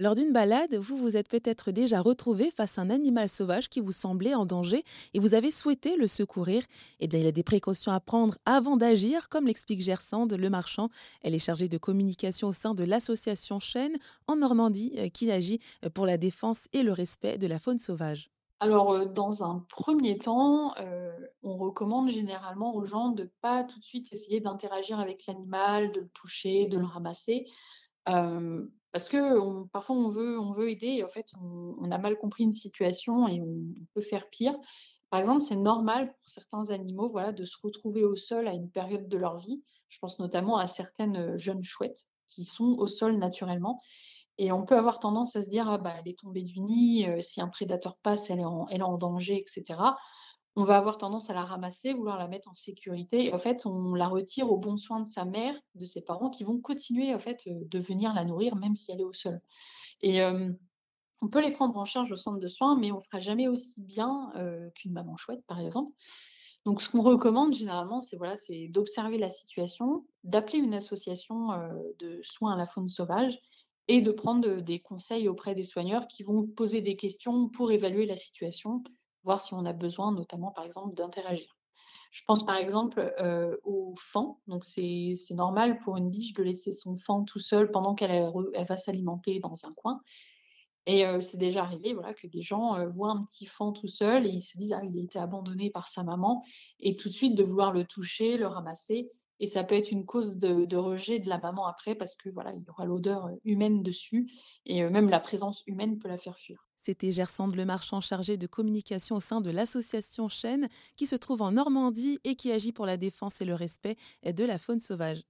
Lors d'une balade, vous vous êtes peut-être déjà retrouvé face à un animal sauvage qui vous semblait en danger et vous avez souhaité le secourir. Eh bien, il y a des précautions à prendre avant d'agir, comme l'explique Gersande Le Marchand. Elle est chargée de communication au sein de l'association Chêne en Normandie euh, qui agit euh, pour la défense et le respect de la faune sauvage. Alors, heu, dans un premier temps, on recommande généralement aux gens de pas tout de suite essayer d'interagir avec l'animal, de le toucher, de le ramasser, parce qu'on parfois on veut on veut aider et en fait on a mal compris une situation et on peut faire pire. Par exemple, c'est normal pour certains animaux, voilà, de se retrouver au sol à une période de leur vie. Je pense notamment à certaines, heu, jeunes chouettes qui sont au sol naturellement et on peut avoir tendance à se dire: «Ah bah, elle est tombée du nid, heu, si un prédateur passe, elle est en elle est en danger» et cetera. On va avoir tendance à la ramasser, vouloir la mettre en sécurité et en fait, on la retire aux bons soins de sa mère, de ses parents qui vont continuer en fait, heu, de venir la nourrir même si elle est au sol et on peut les prendre en charge au centre de soins, mais on fera jamais aussi bien, heu, qu'une maman chouette, par exemple. Donc ce qu'on recommande généralement, c'est voilà, d'observer la situation, d'appeler une association, heu, de soins à la faune sauvage et de prendre, des conseils auprès des soigneurs qui vont poser des questions pour évaluer la situation, voir si on a besoin notamment, par exemple, d'interagir. Je pense par exemple, heu, aux faons, donc c'est normal pour une biche de laisser son faon tout seul pendant qu'elle, va s'alimenter dans un coin et heu, c'est déjà arrivé, voilà, que des gens, heu, voient un petit faon tout seul et ils se disent: «Ah, il a été abandonné par sa maman» et tout de suite de vouloir le toucher, le ramasser et ça peut être une cause de de rejet de la maman après parce que, voilà, il y aura l'odeur, humaine dessus et même la présence humaine peut la faire fuir. C'était Gersande Le Marchand chargée de communication au sein de l'association Chêne qui se trouve en Normandie et qui agit pour la défense et le respect de la faune sauvage.